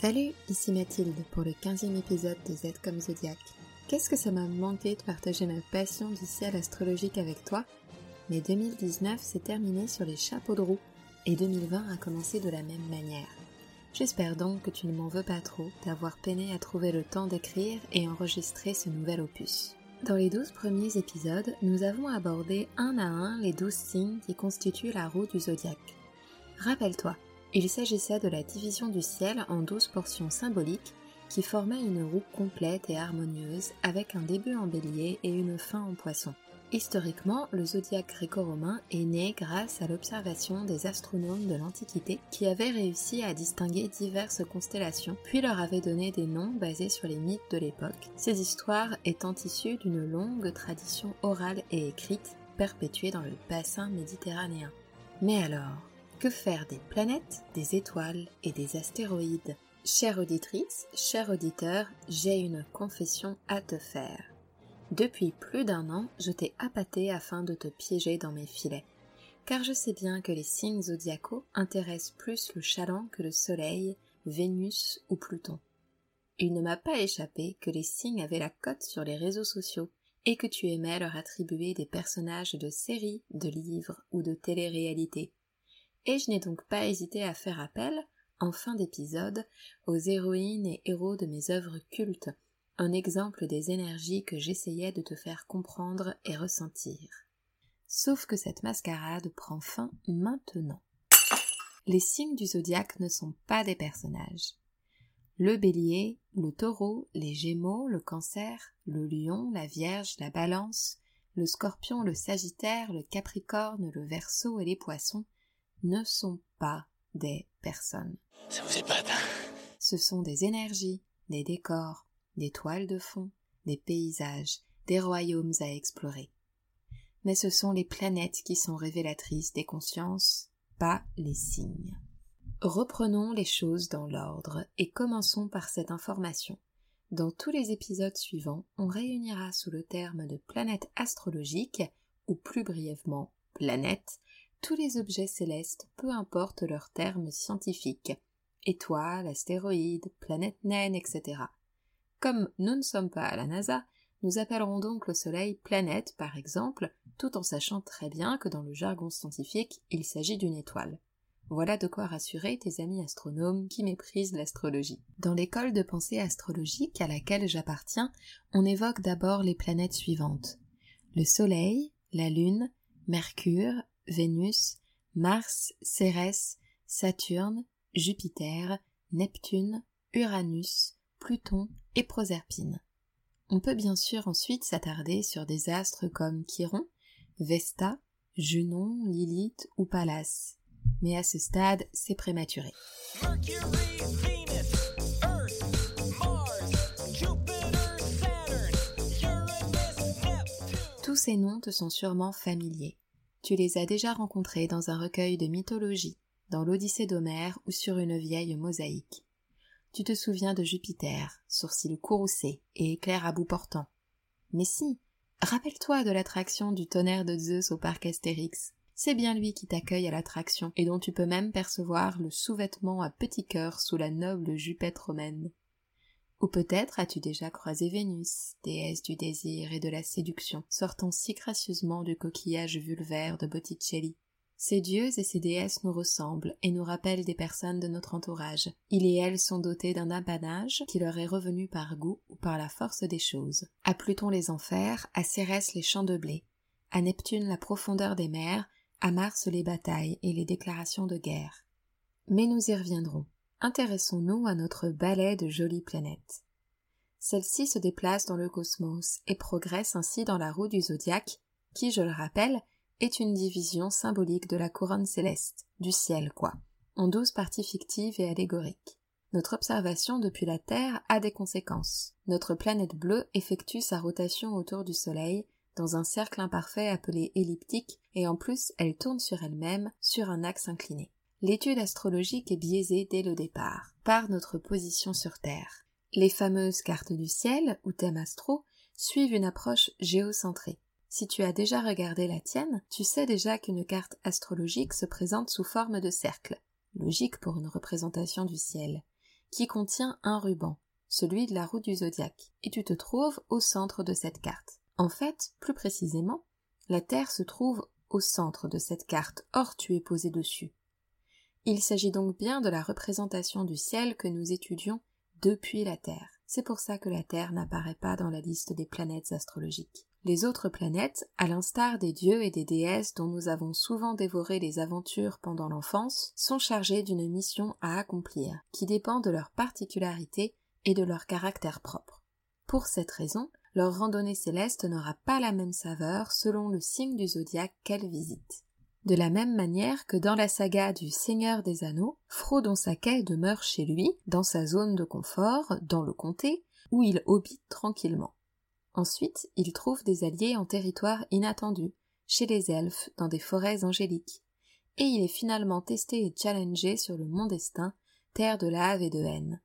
Salut, ici Mathilde pour le 15e épisode de Z comme Zodiac. Qu'est-ce que ça m'a manqué de partager ma passion du ciel astrologique avec toi? Mais 2019 s'est terminé sur les chapeaux de roue et 2020 a commencé de la même manière. J'espère donc que tu ne m'en veux pas trop d'avoir peiné à trouver le temps d'écrire et enregistrer ce nouvel opus. Dans les 12 premiers épisodes, nous avons abordé un à un les 12 signes qui constituent la roue du zodiaque. Rappelle-toi, il s'agissait de la division du ciel en douze portions symboliques qui formaient une roue complète et harmonieuse avec un début en bélier et une fin en poisson. Historiquement, le zodiaque gréco-romain est né grâce à l'observation des astronomes de l'Antiquité qui avaient réussi à distinguer diverses constellations, puis leur avaient donné des noms basés sur les mythes de l'époque, ces histoires étant issues d'une longue tradition orale et écrite perpétuée dans le bassin méditerranéen. Mais alors, que faire des planètes, des étoiles et des astéroïdes? Chère auditrice, cher auditeur, j'ai une confession à te faire. Depuis plus d'un an, je t'ai appâté afin de te piéger dans mes filets, car je sais bien que les signes zodiacaux intéressent plus le chaland que le Soleil, Vénus ou Pluton. Il ne m'a pas échappé que les signes avaient la cote sur les réseaux sociaux et que tu aimais leur attribuer des personnages de séries, de livres ou de télé-réalité, et je n'ai donc pas hésité à faire appel, en fin d'épisode, aux héroïnes et héros de mes œuvres cultes, un exemple des énergies que j'essayais de te faire comprendre et ressentir. Sauf que cette mascarade prend fin maintenant. Les signes du zodiaque ne sont pas des personnages. Le bélier, le taureau, les gémeaux, le cancer, le lion, la vierge, la balance, le scorpion, le sagittaire, le capricorne, le verseau et les poissons ne sont pas des personnes. Ça vous épate, hein? Ce sont des énergies, des décors, des toiles de fond, des paysages, des royaumes à explorer. Mais ce sont les planètes qui sont révélatrices des consciences, pas les signes. Reprenons les choses dans l'ordre et commençons par cette information. Dans tous les épisodes suivants, on réunira sous le terme de planète astrologique, ou plus brièvement planète, tous les objets célestes, peu importe leur terme scientifique, étoiles, astéroïdes, planètes naines, etc. Comme nous ne sommes pas à la NASA, nous appellerons donc le Soleil planète, par exemple, tout en sachant très bien que dans le jargon scientifique, il s'agit d'une étoile. Voilà de quoi rassurer tes amis astronomes qui méprisent l'astrologie. Dans l'école de pensée astrologique à laquelle j'appartiens, on évoque d'abord les planètes suivantes. Le Soleil, la Lune, Mercure, Vénus, Mars, Cérès, Saturne, Jupiter, Neptune, Uranus, Pluton et Proserpine. On peut bien sûr ensuite s'attarder sur des astres comme Chiron, Vesta, Junon, Lilith ou Pallas. Mais à ce stade, c'est prématuré. Tous ces noms te sont sûrement familiers. Tu les as déjà rencontrés dans un recueil de mythologie, dans l'Odyssée d'Homère ou sur une vieille mosaïque. Tu te souviens de Jupiter, sourcils courroucés et éclairs à bout portant. Mais si, rappelle-toi de l'attraction du tonnerre de Zeus au parc Astérix. C'est bien lui qui t'accueille à l'attraction et dont tu peux même percevoir le sous-vêtement à petit cœur sous la noble jupette romaine. Ou peut-être as-tu déjà croisé Vénus, déesse du désir et de la séduction, sortant si gracieusement du coquillage vulvaire de Botticelli. Ces dieux et ces déesses nous ressemblent et nous rappellent des personnes de notre entourage. Ils et elles sont dotés d'un apanage qui leur est revenu par goût ou par la force des choses. À Pluton les enfers, à Cérès les champs de blé, à Neptune la profondeur des mers, à Mars les batailles et les déclarations de guerre. Mais nous y reviendrons. Intéressons-nous à notre balai de jolies planètes. Celle-ci se déplace dans le cosmos et progresse ainsi dans la roue du zodiaque, qui, je le rappelle, est une division symbolique de la couronne céleste, du ciel quoi, en douze parties fictives et allégoriques. Notre observation depuis la Terre a des conséquences. Notre planète bleue effectue sa rotation autour du Soleil dans un cercle imparfait appelé elliptique et en plus elle tourne sur elle-même sur un axe incliné. L'étude astrologique est biaisée dès le départ, par notre position sur Terre. Les fameuses cartes du ciel, ou thèmes astro, suivent une approche géocentrée. Si tu as déjà regardé la tienne, tu sais déjà qu'une carte astrologique se présente sous forme de cercle, logique pour une représentation du ciel, qui contient un ruban, celui de la roue du zodiaque, et tu te trouves au centre de cette carte. En fait, plus précisément, la Terre se trouve au centre de cette carte, or tu es posé dessus. Il s'agit donc bien de la représentation du ciel que nous étudions depuis la Terre. C'est pour ça que la Terre n'apparaît pas dans la liste des planètes astrologiques. Les autres planètes, à l'instar des dieux et des déesses dont nous avons souvent dévoré les aventures pendant l'enfance, sont chargées d'une mission à accomplir, qui dépend de leur particularité et de leur caractère propre. Pour cette raison, leur randonnée céleste n'aura pas la même saveur selon le signe du zodiaque qu'elle visite. De la même manière que dans la saga du Seigneur des Anneaux, Frodon Saquet demeure chez lui, dans sa zone de confort, dans le comté, où il habite tranquillement. Ensuite, il trouve des alliés en territoire inattendu, chez les elfes, dans des forêts angéliques. Et il est finalement testé et challengé sur le mont Destin, terre de lave et de haine.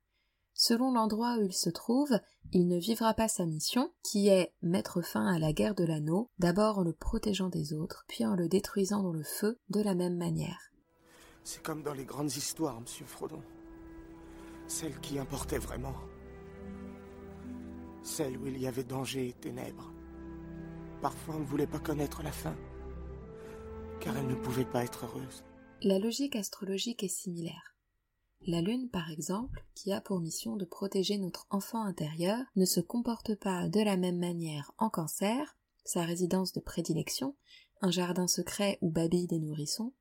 Selon l'endroit où il se trouve, il ne vivra pas sa mission, qui est mettre fin à la guerre de l'anneau, d'abord en le protégeant des autres, puis en le détruisant dans le feu de la même manière. C'est comme dans les grandes histoires, monsieur Frodon. Celle qui importait vraiment. Celle où il y avait danger et ténèbres. Parfois on ne voulait pas connaître la fin, car elle ne pouvait pas être heureuse. La logique astrologique est similaire. La Lune, par exemple, qui a pour mission de protéger notre enfant intérieur, ne se comporte pas de la même manière en cancer, sa résidence de prédilection, un jardin secret où babillent des nourrissons,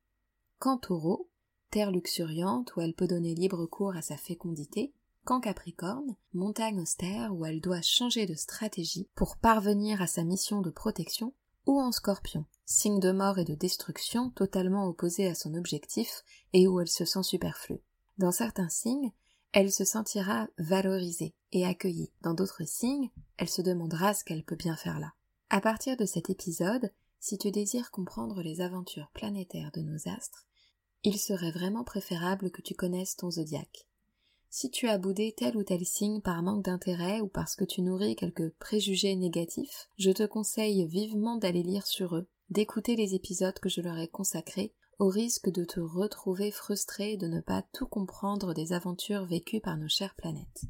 qu'en taureau, terre luxuriante où elle peut donner libre cours à sa fécondité, qu'en Capricorne, montagne austère où elle doit changer de stratégie pour parvenir à sa mission de protection, ou en Scorpion, signe de mort et de destruction totalement opposé à son objectif et où elle se sent superflue. Dans certains signes, elle se sentira valorisée et accueillie. Dans d'autres signes, elle se demandera ce qu'elle peut bien faire là. À partir de cet épisode, si tu désires comprendre les aventures planétaires de nos astres, il serait vraiment préférable que tu connaisses ton zodiaque. Si tu as boudé tel ou tel signe par manque d'intérêt ou parce que tu nourris quelques préjugés négatifs, je te conseille vivement d'aller lire sur eux, d'écouter les épisodes que je leur ai consacrés, au risque de te retrouver frustré de ne pas tout comprendre des aventures vécues par nos chères planètes.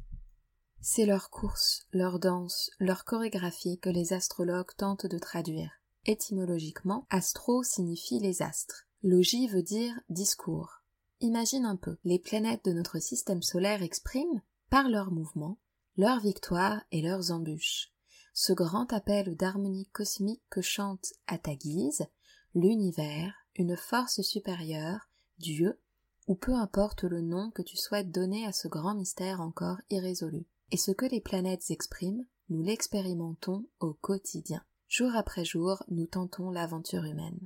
C'est leur course, leur danse, leur chorégraphie que les astrologues tentent de traduire. Étymologiquement, astro signifie les astres. Logis veut dire discours. Imagine un peu, les planètes de notre système solaire expriment, par leurs mouvements, leurs victoires et leurs embûches. Ce grand appel d'harmonie cosmique que chante à ta guise l'univers, une force supérieure, Dieu, ou peu importe le nom que tu souhaites donner à ce grand mystère encore irrésolu. Et ce que les planètes expriment, nous l'expérimentons au quotidien. Jour après jour, nous tentons l'aventure humaine.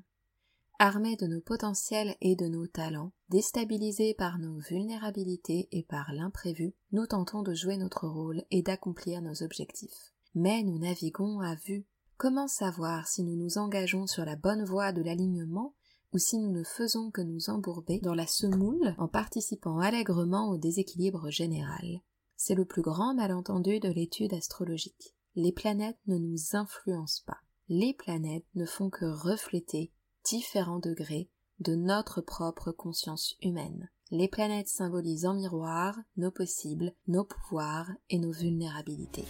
Armés de nos potentiels et de nos talents, déstabilisés par nos vulnérabilités et par l'imprévu, nous tentons de jouer notre rôle et d'accomplir nos objectifs. Mais nous naviguons à vue. Comment savoir si nous nous engageons sur la bonne voie de l'alignement ou si nous ne faisons que nous embourber dans la semoule en participant allègrement au déséquilibre général C'est le plus grand malentendu de l'étude astrologique. Les planètes ne nous influencent pas. Les planètes ne font que refléter différents degrés de notre propre conscience humaine. Les planètes symbolisent en miroir nos possibles, nos pouvoirs et nos vulnérabilités.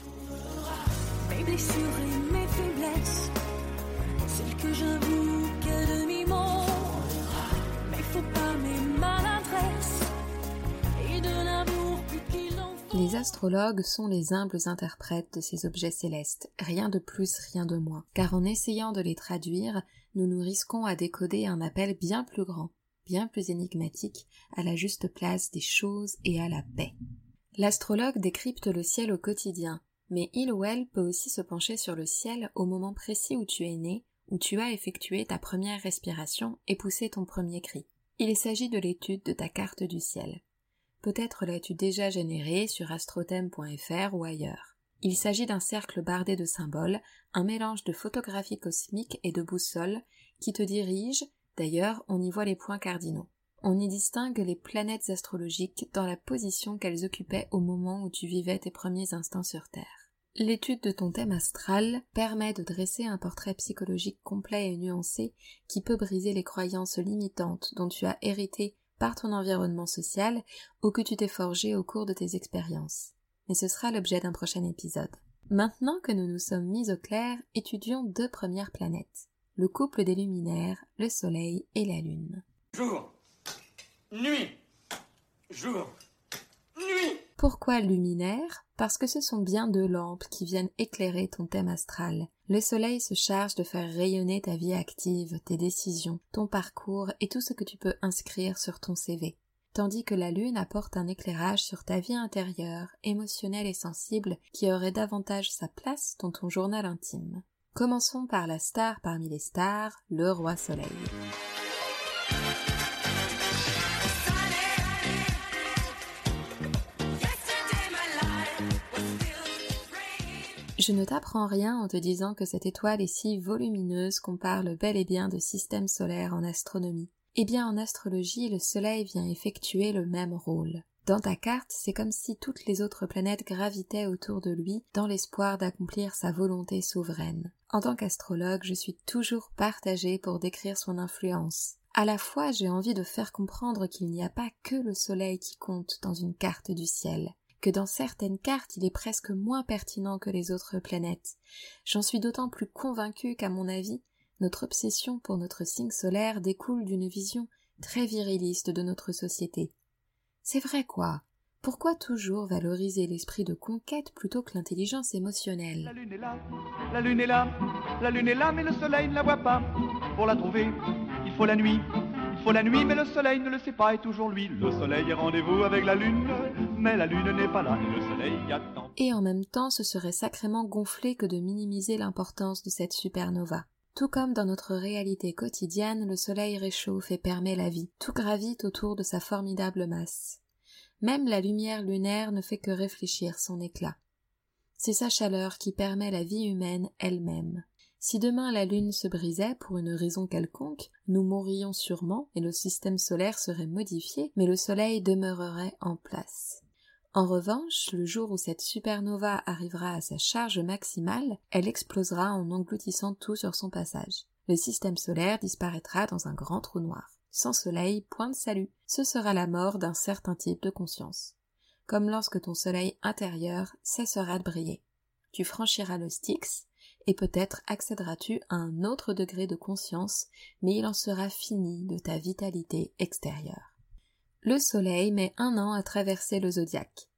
Mes blessures et mes faiblesses, celles que Les astrologues sont les humbles interprètes de ces objets célestes, rien de plus, rien de moins, car en essayant de les traduire, nous nous risquons à décoder un appel bien plus grand, bien plus énigmatique, à la juste place des choses et à la paix. L'astrologue décrypte le ciel au quotidien, mais il ou elle peut aussi se pencher sur le ciel au moment précis où tu es né, où tu as effectué ta première respiration et poussé ton premier cri. Il s'agit de l'étude de ta carte du ciel. Peut-être l'as-tu déjà générée sur astrothème.fr ou ailleurs. Il s'agit d'un cercle bardé de symboles, un mélange de photographie cosmique et de boussole qui te dirige, d'ailleurs on y voit les points cardinaux. On y distingue les planètes astrologiques dans la position qu'elles occupaient au moment où tu vivais tes premiers instants sur Terre. L'étude de ton thème astral permet de dresser un portrait psychologique complet et nuancé qui peut briser les croyances limitantes dont tu as hérité par ton environnement social ou que tu t'es forgé au cours de tes expériences. Mais ce sera l'objet d'un prochain épisode. Maintenant que nous nous sommes mis au clair, étudions deux premières planètes. Le couple des luminaires, le Soleil et la Lune. Jour. Nuit. Jour. Nuit. Pourquoi luminaire? Parce que ce sont bien deux lampes qui viennent éclairer ton thème astral. Le soleil se charge de faire rayonner ta vie active, tes décisions, ton parcours et tout ce que tu peux inscrire sur ton CV. Tandis que la lune apporte un éclairage sur ta vie intérieure, émotionnelle et sensible qui aurait davantage sa place dans ton journal intime. Commençons par la star parmi les stars, le roi soleil. Je ne t'apprends rien en te disant que cette étoile est si volumineuse qu'on parle bel et bien de système solaire en astronomie. Eh bien, en astrologie, le Soleil vient effectuer le même rôle. Dans ta carte, c'est comme si toutes les autres planètes gravitaient autour de lui dans l'espoir d'accomplir sa volonté souveraine. En tant qu'astrologue, je suis toujours partagée pour décrire son influence. À la fois, j'ai envie de faire comprendre qu'il n'y a pas que le Soleil qui compte dans une carte du ciel que dans certaines cartes il est presque moins pertinent que les autres planètes. J'en suis d'autant plus convaincue qu'à mon avis, notre obsession pour notre signe solaire découle d'une vision très viriliste de notre société. C'est vrai quoi? Pourquoi toujours valoriser l'esprit de conquête plutôt que l'intelligence émotionnelle? La lune est là, la lune est là, la lune est là, mais le soleil ne la voit pas. Pour la trouver, il faut la nuit, faut la nuit, mais le soleil ne le sait pas, et toujours lui. Le soleil est rendez-vous avec la lune, mais la lune n'est pas là, et le soleil attend. Et en même temps, ce serait sacrément gonflé que de minimiser l'importance de cette supernova. Tout comme dans notre réalité quotidienne, le soleil réchauffe et permet la vie. Tout gravite autour de sa formidable masse. Même la lumière lunaire ne fait que réfléchir son éclat. C'est sa chaleur qui permet la vie humaine elle-même. Si demain la Lune se brisait pour une raison quelconque, nous mourrions sûrement et le système solaire serait modifié, mais le Soleil demeurerait en place. En revanche, le jour où cette supernova arrivera à sa charge maximale, elle explosera en engloutissant tout sur son passage. Le système solaire disparaîtra dans un grand trou noir. Sans soleil, point de salut. Ce sera la mort d'un certain type de conscience. Comme lorsque ton soleil intérieur cessera de briller. Tu franchiras le Styx, et peut-être accéderas-tu à un autre degré de conscience, mais il en sera fini de ta vitalité extérieure. Le Soleil met un an à traverser le zodiaque.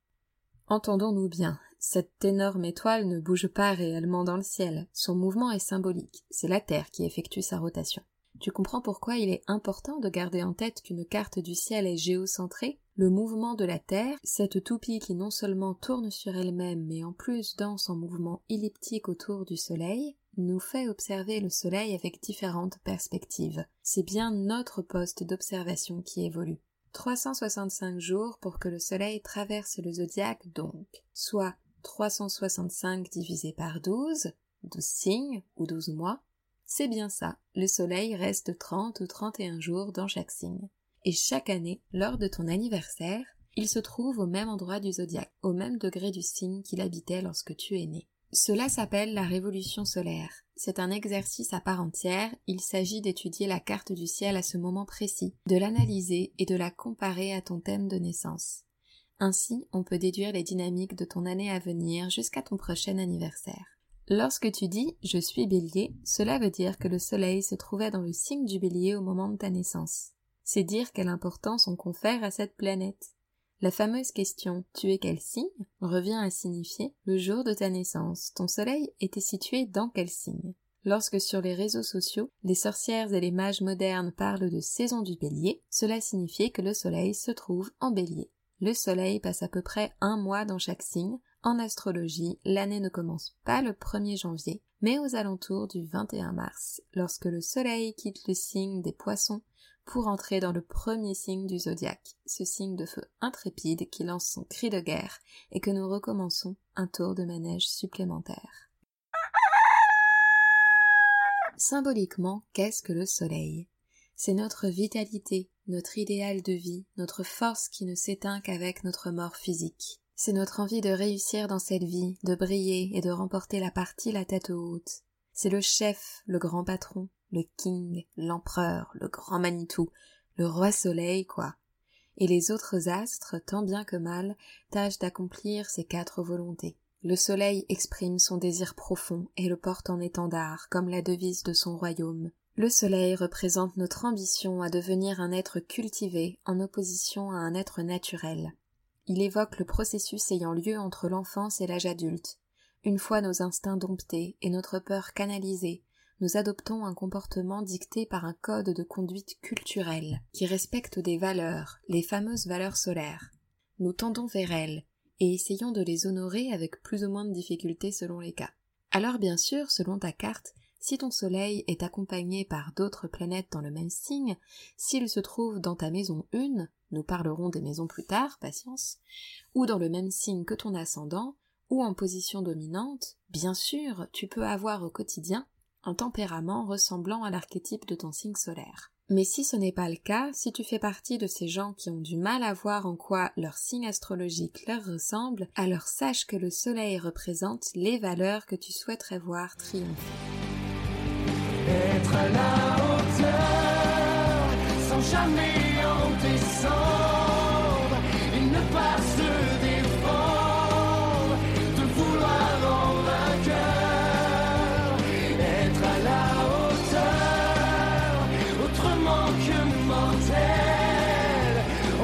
Entendons-nous bien, cette énorme étoile ne bouge pas réellement dans le ciel, son mouvement est symbolique, c'est la Terre qui effectue sa rotation. Tu comprends pourquoi il est important de garder en tête qu'une carte du ciel est géocentrée? Le mouvement de la Terre, cette toupie qui non seulement tourne sur elle-même, mais en plus danse en mouvement elliptique autour du Soleil, nous fait observer le Soleil avec différentes perspectives. C'est bien notre poste d'observation qui évolue. 365 jours pour que le Soleil traverse le zodiaque donc, soit 365 divisé par 12, 12 signes ou 12 mois. C'est bien ça, le Soleil reste 30 ou 31 jours dans chaque signe et chaque année, lors de ton anniversaire, il se trouve au même endroit du zodiaque, au même degré du signe qu'il habitait lorsque tu es né. Cela s'appelle la révolution solaire. C'est un exercice à part entière, il s'agit d'étudier la carte du ciel à ce moment précis, de l'analyser et de la comparer à ton thème de naissance. Ainsi, on peut déduire les dynamiques de ton année à venir jusqu'à ton prochain anniversaire. Lorsque tu dis je suis bélier, cela veut dire que le soleil se trouvait dans le signe du bélier au moment de ta naissance c'est dire quelle importance on confère à cette planète. La fameuse question Tu es quel signe? revient à signifier le jour de ta naissance, ton soleil était situé dans quel signe Lorsque sur les réseaux sociaux, les sorcières et les mages modernes parlent de saison du bélier, cela signifie que le soleil se trouve en bélier. Le soleil passe à peu près un mois dans chaque signe. En astrologie, l'année ne commence pas le 1er janvier, mais aux alentours du 21 mars, lorsque le soleil quitte le signe des poissons pour entrer dans le premier signe du zodiaque, ce signe de feu intrépide qui lance son cri de guerre et que nous recommençons un tour de manège supplémentaire. Symboliquement, qu'est-ce que le soleil? C'est notre vitalité, notre idéal de vie, notre force qui ne s'éteint qu'avec notre mort physique. C'est notre envie de réussir dans cette vie, de briller et de remporter la partie la tête haute. C'est le chef, le grand patron, le king, l'empereur, le grand Manitou, le roi soleil, quoi. et les autres astres, tant bien que mal, tâchent d'accomplir ces quatre volontés. Le soleil exprime son désir profond et le porte en étendard, comme la devise de son royaume. Le soleil représente notre ambition à devenir un être cultivé en opposition à un être naturel. Il évoque le processus ayant lieu entre l'enfance et l'âge adulte. Une fois nos instincts domptés et notre peur canalisée, nous adoptons un comportement dicté par un code de conduite culturel qui respecte des valeurs, les fameuses valeurs solaires. Nous tendons vers elles et essayons de les honorer avec plus ou moins de difficultés selon les cas. Alors bien sûr, selon ta carte, si ton soleil est accompagné par d'autres planètes dans le même signe, s'il se trouve dans ta maison une, nous parlerons des maisons plus tard, patience, ou dans le même signe que ton ascendant, ou en position dominante, bien sûr, tu peux avoir au quotidien un tempérament ressemblant à l'archétype de ton signe solaire. Mais si ce n'est pas le cas, si tu fais partie de ces gens qui ont du mal à voir en quoi leur signe astrologique leur ressemble, alors sache que le soleil représente les valeurs que tu souhaiterais voir triompher. Être à la hauteur, sans jamais en descendre, et ne pas se défendre, de vouloir en vainqueur. Être à la hauteur, autrement que mortel,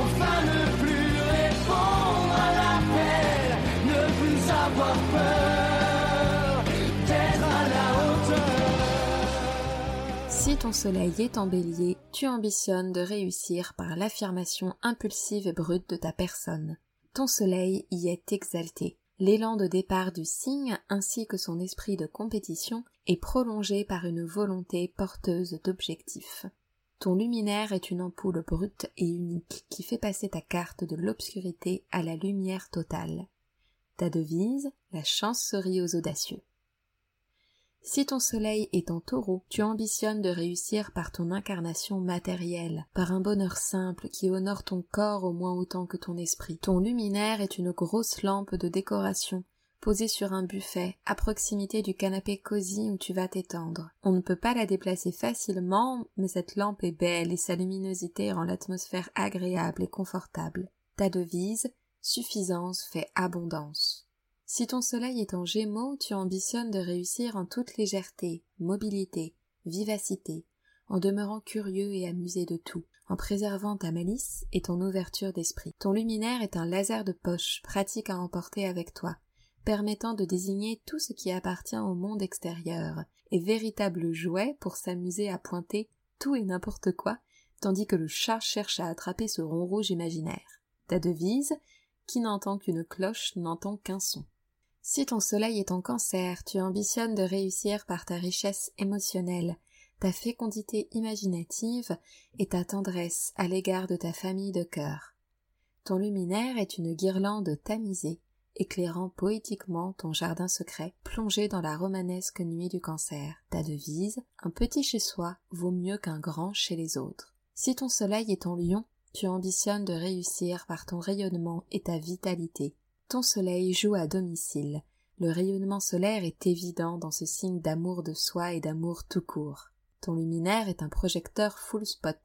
enfin ne plus répondre à l'appel, ne plus avoir peur ton soleil est en bélier, tu ambitionnes de réussir par l'affirmation impulsive et brute de ta personne. Ton soleil y est exalté. L'élan de départ du signe ainsi que son esprit de compétition est prolongé par une volonté porteuse d'objectifs. Ton luminaire est une ampoule brute et unique qui fait passer ta carte de l'obscurité à la lumière totale. Ta devise, la chance sourit aux audacieux. Si ton soleil est en taureau, tu ambitionnes de réussir par ton incarnation matérielle, par un bonheur simple qui honore ton corps au moins autant que ton esprit. Ton luminaire est une grosse lampe de décoration, posée sur un buffet, à proximité du canapé cosy où tu vas t'étendre. On ne peut pas la déplacer facilement, mais cette lampe est belle et sa luminosité rend l'atmosphère agréable et confortable. Ta devise, suffisance fait abondance. Si ton soleil est en gémeaux, tu ambitionnes de réussir en toute légèreté, mobilité, vivacité, en demeurant curieux et amusé de tout, en préservant ta malice et ton ouverture d'esprit. Ton luminaire est un laser de poche, pratique à emporter avec toi, permettant de désigner tout ce qui appartient au monde extérieur, et véritable jouet pour s'amuser à pointer tout et n'importe quoi, tandis que le chat cherche à attraper ce rond rouge imaginaire. Ta devise, qui n'entend qu'une cloche n'entend qu'un son. Si ton soleil est en cancer, tu ambitionnes de réussir par ta richesse émotionnelle, ta fécondité imaginative et ta tendresse à l'égard de ta famille de cœur. Ton luminaire est une guirlande tamisée, éclairant poétiquement ton jardin secret, plongé dans la romanesque nuit du cancer. Ta devise, un petit chez soi vaut mieux qu'un grand chez les autres. Si ton soleil est en lion, tu ambitionnes de réussir par ton rayonnement et ta vitalité, ton soleil joue à domicile. Le rayonnement solaire est évident dans ce signe d'amour de soi et d'amour tout court. Ton luminaire est un projecteur full spot,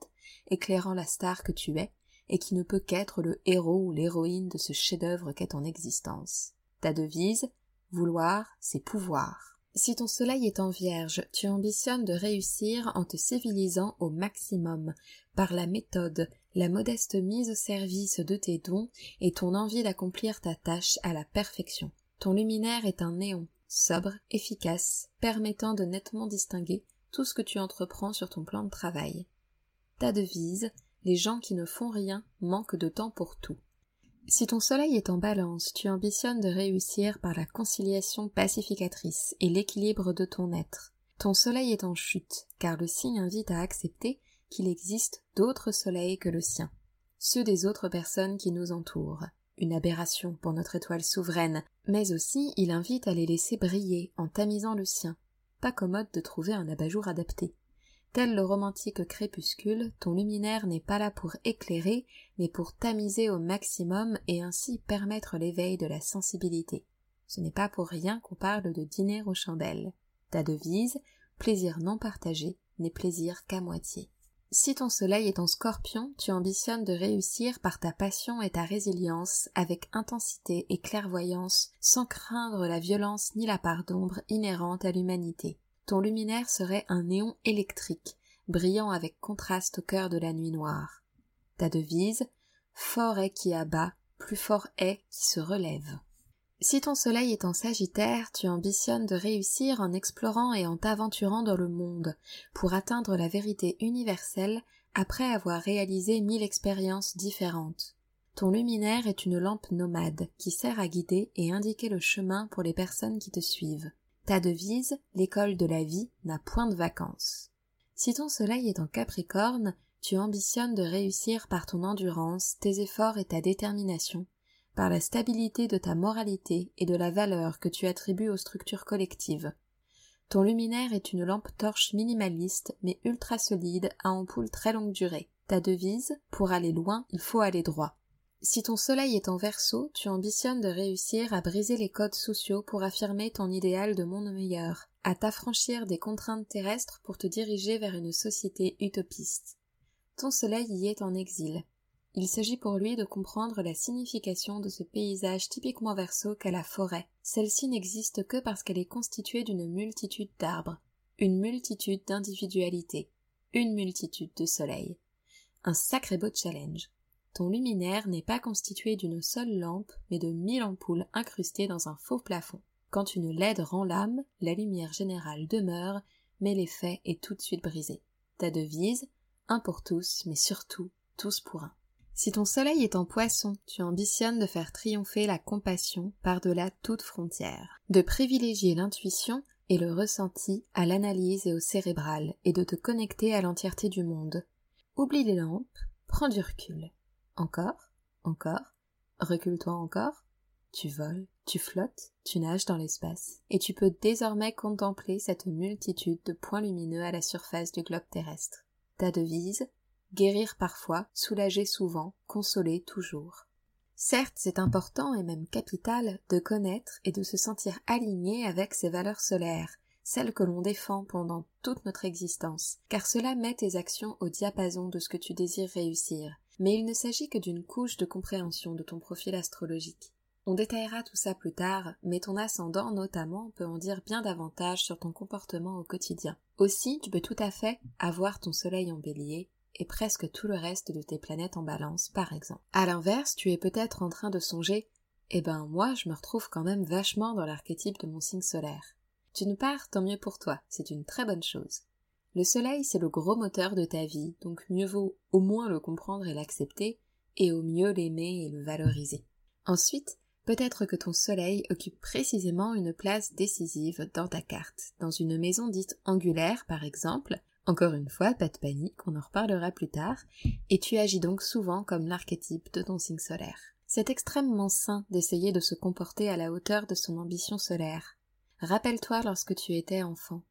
éclairant la star que tu es, et qui ne peut qu'être le héros ou l'héroïne de ce chef-d'œuvre qu'est ton existence. Ta devise, vouloir, c'est pouvoir. Si ton soleil est en vierge, tu ambitionnes de réussir en te civilisant au maximum, par la méthode, la modeste mise au service de tes dons et ton envie d'accomplir ta tâche à la perfection. Ton luminaire est un néon, sobre, efficace, permettant de nettement distinguer tout ce que tu entreprends sur ton plan de travail. Ta devise, les gens qui ne font rien manquent de temps pour tout. Si ton soleil est en balance, tu ambitionnes de réussir par la conciliation pacificatrice et l'équilibre de ton être. Ton soleil est en chute, car le signe invite à accepter qu'il existe d'autres soleils que le sien, ceux des autres personnes qui nous entourent. Une aberration pour notre étoile souveraine, mais aussi il invite à les laisser briller en tamisant le sien. Pas commode de trouver un abat-jour adapté. Tel le romantique crépuscule, ton luminaire n'est pas là pour éclairer, mais pour tamiser au maximum et ainsi permettre l'éveil de la sensibilité. Ce n'est pas pour rien qu'on parle de dîner aux chandelles. Ta devise, plaisir non partagé, n'est plaisir qu'à moitié. Si ton soleil est en scorpion, tu ambitionnes de réussir par ta passion et ta résilience avec intensité et clairvoyance sans craindre la violence ni la part d'ombre inhérente à l'humanité. Ton luminaire serait un néon électrique, brillant avec contraste au cœur de la nuit noire. Ta devise, fort est qui abat, plus fort est qui se relève. Si ton soleil est en Sagittaire, tu ambitionnes de réussir en explorant et en t'aventurant dans le monde, pour atteindre la vérité universelle après avoir réalisé mille expériences différentes. Ton luminaire est une lampe nomade qui sert à guider et indiquer le chemin pour les personnes qui te suivent. Ta devise, l'école de la vie, n'a point de vacances. Si ton soleil est en Capricorne, tu ambitionnes de réussir par ton endurance, tes efforts et ta détermination, par la stabilité de ta moralité et de la valeur que tu attribues aux structures collectives. Ton luminaire est une lampe torche minimaliste mais ultra solide à ampoule très longue durée. Ta devise, pour aller loin, il faut aller droit. Si ton soleil est en verso, tu ambitionnes de réussir à briser les codes sociaux pour affirmer ton idéal de monde meilleur, à t'affranchir des contraintes terrestres pour te diriger vers une société utopiste. Ton soleil y est en exil. Il s'agit pour lui de comprendre la signification de ce paysage typiquement verso qu'est la forêt. Celle-ci n'existe que parce qu'elle est constituée d'une multitude d'arbres, une multitude d'individualités, une multitude de soleils. Un sacré beau challenge. Ton luminaire n'est pas constitué d'une seule lampe, mais de mille ampoules incrustées dans un faux plafond. Quand une LED rend l'âme, la lumière générale demeure, mais l'effet est tout de suite brisé. Ta devise, un pour tous, mais surtout tous pour un. Si ton soleil est en poisson, tu ambitionnes de faire triompher la compassion par-delà toute frontière, de privilégier l'intuition et le ressenti à l'analyse et au cérébral, et de te connecter à l'entièreté du monde. Oublie les lampes, prends du recul. Encore, encore, recule-toi encore. Tu voles, tu flottes, tu nages dans l'espace, et tu peux désormais contempler cette multitude de points lumineux à la surface du globe terrestre. Ta devise, guérir parfois, soulager souvent, consoler toujours. Certes, c'est important et même capital de connaître et de se sentir aligné avec ces valeurs solaires, celles que l'on défend pendant toute notre existence, car cela met tes actions au diapason de ce que tu désires réussir. Mais il ne s'agit que d'une couche de compréhension de ton profil astrologique. On détaillera tout ça plus tard, mais ton ascendant notamment peut en dire bien davantage sur ton comportement au quotidien. Aussi, tu peux tout à fait avoir ton soleil en bélier, presque tout le reste de tes planètes en balance, par exemple. À l'inverse, tu es peut-être en train de songer Eh ben, moi, je me retrouve quand même vachement dans l'archétype de mon signe solaire. D'une part, tant mieux pour toi, c'est une très bonne chose. Le soleil, c'est le gros moteur de ta vie, donc mieux vaut au moins le comprendre et l'accepter, et au mieux l'aimer et le valoriser. Ensuite, peut-être que ton soleil occupe précisément une place décisive dans ta carte, dans une maison dite angulaire par exemple, encore une fois, pas de panique, on en reparlera plus tard, et tu agis donc souvent comme l'archétype de ton signe solaire. C'est extrêmement sain d'essayer de se comporter à la hauteur de son ambition solaire. Rappelle-toi lorsque tu étais enfant.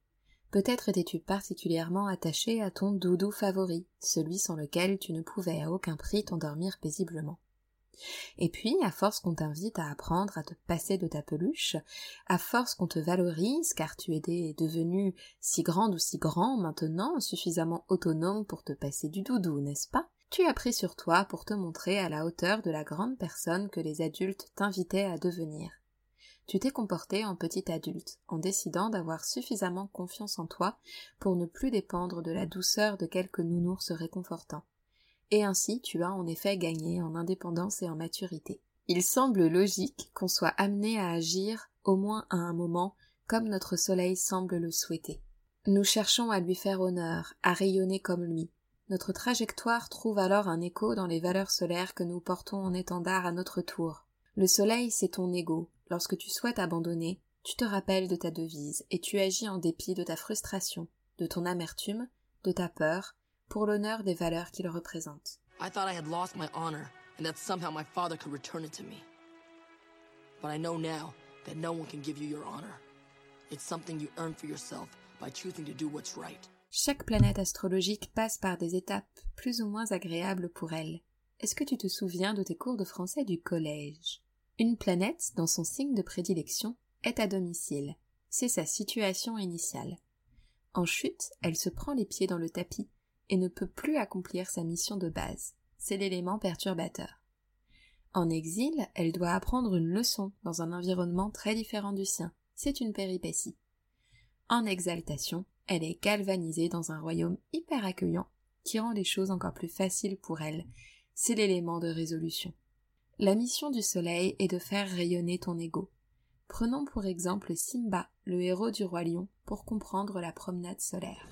Peut-être étais-tu particulièrement attaché à ton doudou favori, celui sans lequel tu ne pouvais à aucun prix t'endormir paisiblement. Et puis, à force qu'on t'invite à apprendre à te passer de ta peluche, à force qu'on te valorise, car tu es devenu si grande ou si grand maintenant, suffisamment autonome pour te passer du doudou, n'est-ce pas? Tu as pris sur toi pour te montrer à la hauteur de la grande personne que les adultes t'invitaient à devenir. Tu t'es comporté en petit adulte, en décidant d'avoir suffisamment confiance en toi pour ne plus dépendre de la douceur de quelques nounours réconfortants et ainsi tu as en effet gagné en indépendance et en maturité. Il semble logique qu'on soit amené à agir, au moins à un moment, comme notre soleil semble le souhaiter. Nous cherchons à lui faire honneur, à rayonner comme lui. Notre trajectoire trouve alors un écho dans les valeurs solaires que nous portons en étendard à notre tour. Le soleil, c'est ton ego. Lorsque tu souhaites abandonner, tu te rappelles de ta devise et tu agis en dépit de ta frustration, de ton amertume, de ta peur, pour l'honneur des valeurs qu'il représente. I thought I had lost my honor and that somehow my father could return it to me. But I know now that no one can give you your honor. It's something you earn for yourself by choosing to do what's right. Chaque planète astrologique passe par des étapes plus ou moins agréables pour elle. Est-ce que tu te souviens de tes cours de français du collège? Une planète, dans son signe de prédilection, est à domicile. C'est sa situation initiale. En chute, elle se prend les pieds dans le tapis et ne peut plus accomplir sa mission de base. C'est l'élément perturbateur. En exil, elle doit apprendre une leçon dans un environnement très différent du sien. C'est une péripétie. En exaltation, elle est galvanisée dans un royaume hyper accueillant qui rend les choses encore plus faciles pour elle. C'est l'élément de résolution. La mission du soleil est de faire rayonner ton ego. Prenons pour exemple Simba, le héros du roi lion, pour comprendre la promenade solaire.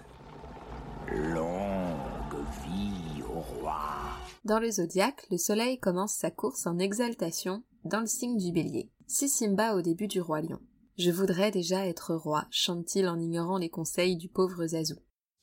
Roi. Dans le zodiaque, le soleil commence sa course en exaltation dans le signe du bélier. C'est Simba au début du roi lion. Je voudrais déjà être roi, chante-t-il en ignorant les conseils du pauvre Zazu.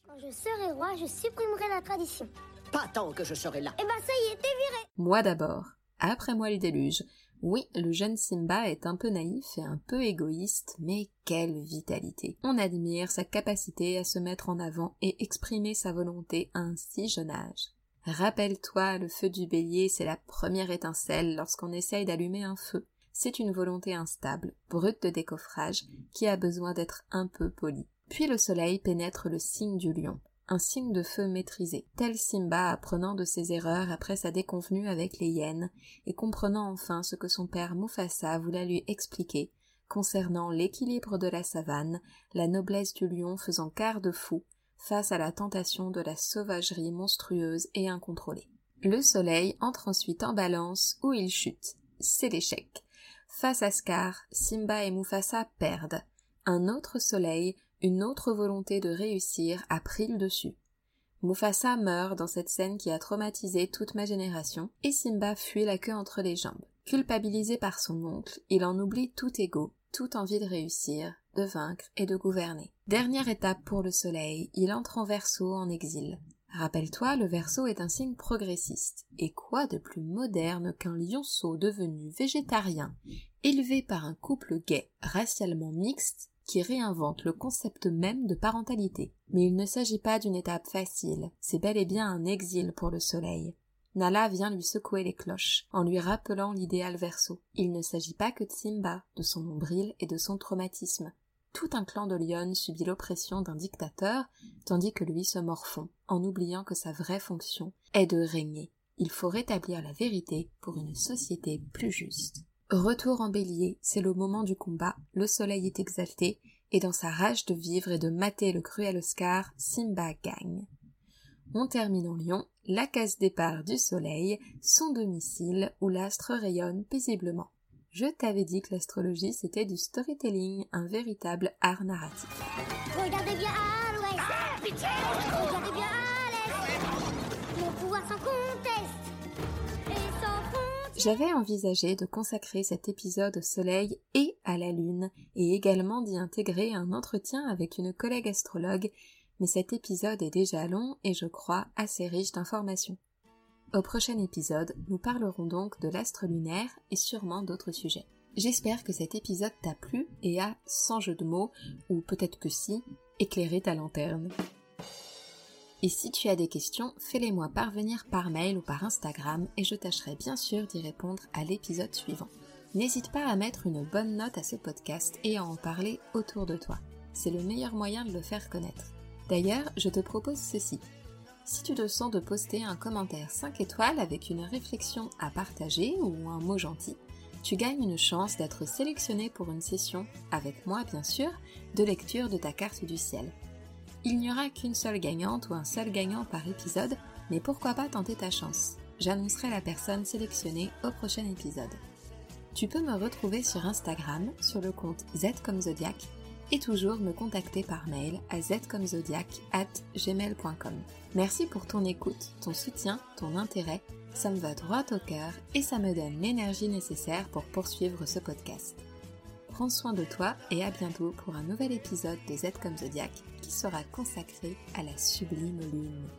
Quand je serai roi, je supprimerai la tradition. Pas tant que je serai là. Eh ben ça y est, t'es viré Moi d'abord. Après moi le déluge. Oui, le jeune Simba est un peu naïf et un peu égoïste, mais quelle vitalité. On admire sa capacité à se mettre en avant et exprimer sa volonté à un si jeune âge. Rappelle-toi, le feu du bélier, c'est la première étincelle lorsqu'on essaye d'allumer un feu. C'est une volonté instable, brute de décoffrage, qui a besoin d'être un peu polie. Puis le soleil pénètre le signe du lion un signe de feu maîtrisé, tel Simba apprenant de ses erreurs après sa déconvenue avec les hyènes, et comprenant enfin ce que son père Mufasa voulait lui expliquer concernant l'équilibre de la savane, la noblesse du lion faisant garde-fou face à la tentation de la sauvagerie monstrueuse et incontrôlée. Le soleil entre ensuite en balance où il chute. C'est l'échec. Face à Scar, Simba et Mufasa perdent. Un autre soleil une autre volonté de réussir a pris le dessus. Mufasa meurt dans cette scène qui a traumatisé toute ma génération, et Simba fuit la queue entre les jambes. Culpabilisé par son oncle, il en oublie tout ego, toute envie de réussir, de vaincre et de gouverner. Dernière étape pour le soleil, il entre en verso en exil. Rappelle-toi, le verso est un signe progressiste. Et quoi de plus moderne qu'un lionceau devenu végétarien, élevé par un couple gay, racialement mixte, qui réinvente le concept même de parentalité. Mais il ne s'agit pas d'une étape facile, c'est bel et bien un exil pour le soleil. Nala vient lui secouer les cloches, en lui rappelant l'idéal verso. Il ne s'agit pas que de Simba, de son nombril et de son traumatisme. Tout un clan de Lyon subit l'oppression d'un dictateur, tandis que lui se morfond, en oubliant que sa vraie fonction est de régner. Il faut rétablir la vérité pour une société plus juste. Retour en bélier, c'est le moment du combat, le soleil est exalté, et dans sa rage de vivre et de mater le cruel Oscar, Simba gagne. On termine en lion, la case départ du soleil, son domicile où l'astre rayonne paisiblement. Je t'avais dit que l'astrologie c'était du storytelling, un véritable art narratif. Regardez bien à l'ouest. Regardez bien à l'est. Mon pouvoir sans conteste. Et sans frontières J'avais envisagé de consacrer cet épisode au soleil et à la lune, et également d'y intégrer un entretien avec une collègue astrologue, mais cet épisode est déjà long et je crois assez riche d'informations. Au prochain épisode, nous parlerons donc de l'astre lunaire et sûrement d'autres sujets. J'espère que cet épisode t'a plu et a, sans jeu de mots, ou peut-être que si, éclairé ta lanterne. Et si tu as des questions, fais-les-moi parvenir par mail ou par Instagram et je tâcherai bien sûr d'y répondre à l'épisode suivant. N'hésite pas à mettre une bonne note à ce podcast et à en parler autour de toi. C'est le meilleur moyen de le faire connaître. D'ailleurs, je te propose ceci. Si tu te sens de poster un commentaire 5 étoiles avec une réflexion à partager ou un mot gentil, tu gagnes une chance d'être sélectionné pour une session, avec moi bien sûr, de lecture de ta carte du ciel. Il n'y aura qu'une seule gagnante ou un seul gagnant par épisode, mais pourquoi pas tenter ta chance J'annoncerai la personne sélectionnée au prochain épisode. Tu peux me retrouver sur Instagram sur le compte Z comme Zodiac et toujours me contacter par mail à zcomzodiac@gmail.com. Merci pour ton écoute, ton soutien, ton intérêt. Ça me va droit au cœur et ça me donne l'énergie nécessaire pour poursuivre ce podcast. Prends soin de toi et à bientôt pour un nouvel épisode de Z comme Zodiac qui sera consacré à la sublime lune.